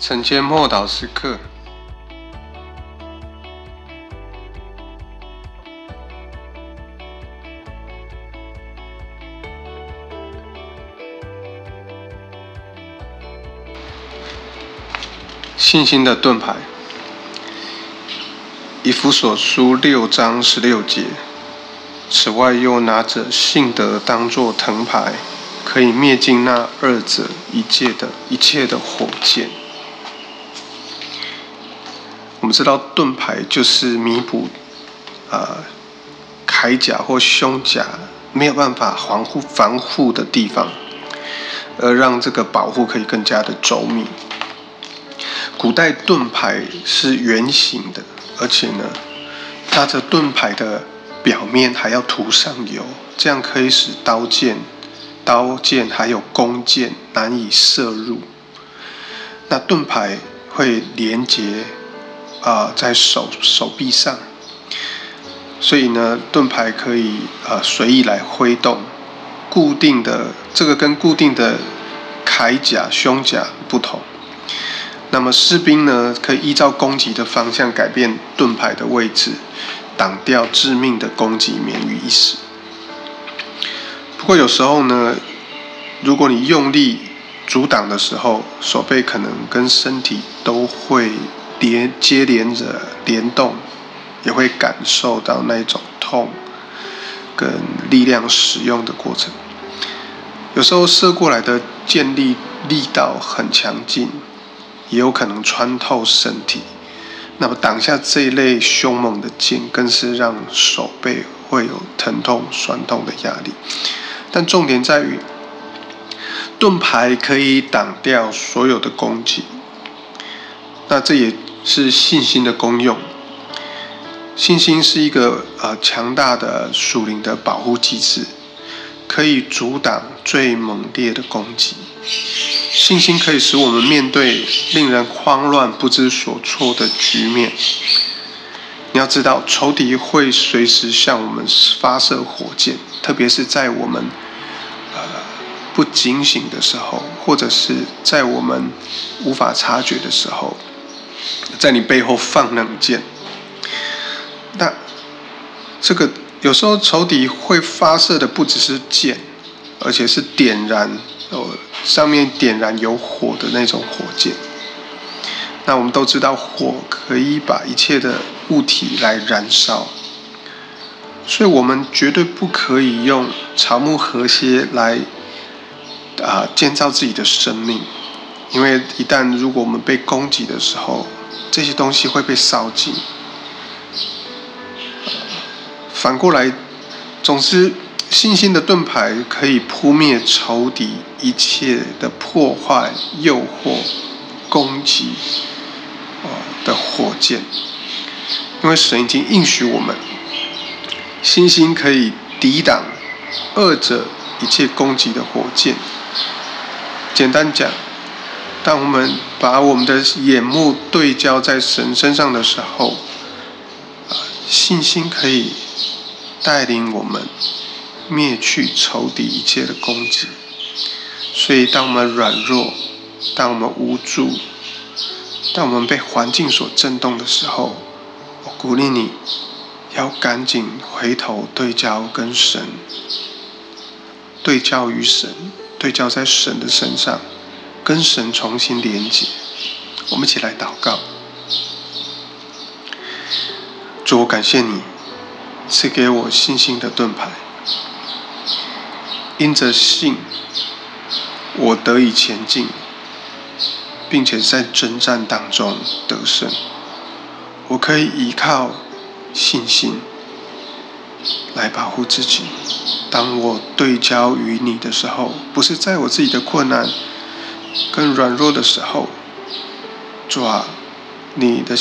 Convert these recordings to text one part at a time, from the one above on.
晨间默祷时刻，信心的盾牌，以弗所书六章十六节。此外，又拿着信德当作藤牌，可以灭尽那二者一切的一切的火箭。我们知道盾牌就是弥补啊铠甲或胸甲没有办法防护防护的地方，而让这个保护可以更加的周密。古代盾牌是圆形的，而且呢，它的盾牌的。表面还要涂上油，这样可以使刀剑、刀剑还有弓箭难以射入。那盾牌会连接啊在手手臂上，所以呢盾牌可以呃随意来挥动。固定的这个跟固定的铠甲、胸甲不同。那么士兵呢可以依照攻击的方向改变盾牌的位置。挡掉致命的攻击，免于一死。不过有时候呢，如果你用力阻挡的时候，手背可能跟身体都会连接连着联动，也会感受到那种痛跟力量使用的过程。有时候射过来的箭力力道很强劲，也有可能穿透身体。那么挡下这一类凶猛的剑，更是让手背会有疼痛、酸痛的压力。但重点在于，盾牌可以挡掉所有的攻击。那这也是信心的功用。信心是一个呃强大的属灵的保护机制，可以阻挡最猛烈的攻击。信心可以使我们面对令人慌乱、不知所措的局面。你要知道，仇敌会随时向我们发射火箭，特别是在我们呃不警醒的时候，或者是在我们无法察觉的时候，在你背后放冷箭。那这个有时候仇敌会发射的不只是箭，而且是点燃。哦，上面点燃有火的那种火箭。那我们都知道，火可以把一切的物体来燃烧，所以我们绝对不可以用草木和谐来啊建造自己的生命，因为一旦如果我们被攻击的时候，这些东西会被烧尽。反过来，总之。信心的盾牌可以扑灭仇敌一切的破坏、诱惑、攻击，的火箭。因为神已经应许我们，信心可以抵挡二者一切攻击的火箭。简单讲，当我们把我们的眼目对焦在神身上的时候，信心可以带领我们。灭去仇敌一切的攻击，所以当我们软弱，当我们无助，当我们被环境所震动的时候，我鼓励你要赶紧回头对焦跟神，对焦于神，对焦在神的身上，跟神重新连接。我们一起来祷告，主，我感谢你赐给我信心的盾牌。因着信，我得以前进，并且在征战当中得胜。我可以依靠信心来保护自己。当我对焦于你的时候，不是在我自己的困难跟软弱的时候，主啊，你的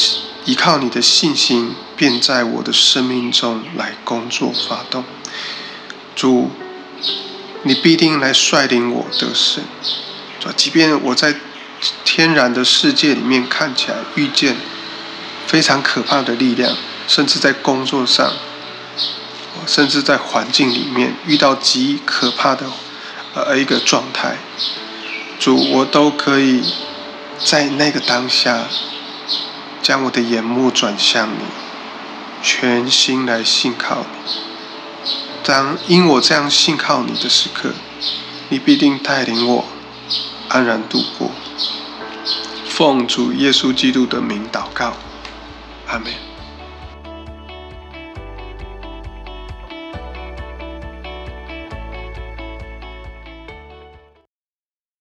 依靠你的信心，便在我的生命中来工作发动。主。你必定来率领我得胜，说，即便我在天然的世界里面看起来遇见非常可怕的力量，甚至在工作上，甚至在环境里面遇到极可怕的呃一个状态，主，我都可以在那个当下，将我的眼目转向你，全心来信靠你。当因我这样信靠你的时刻，你必定带领我安然度过。奉主耶稣基督的名祷告，阿门。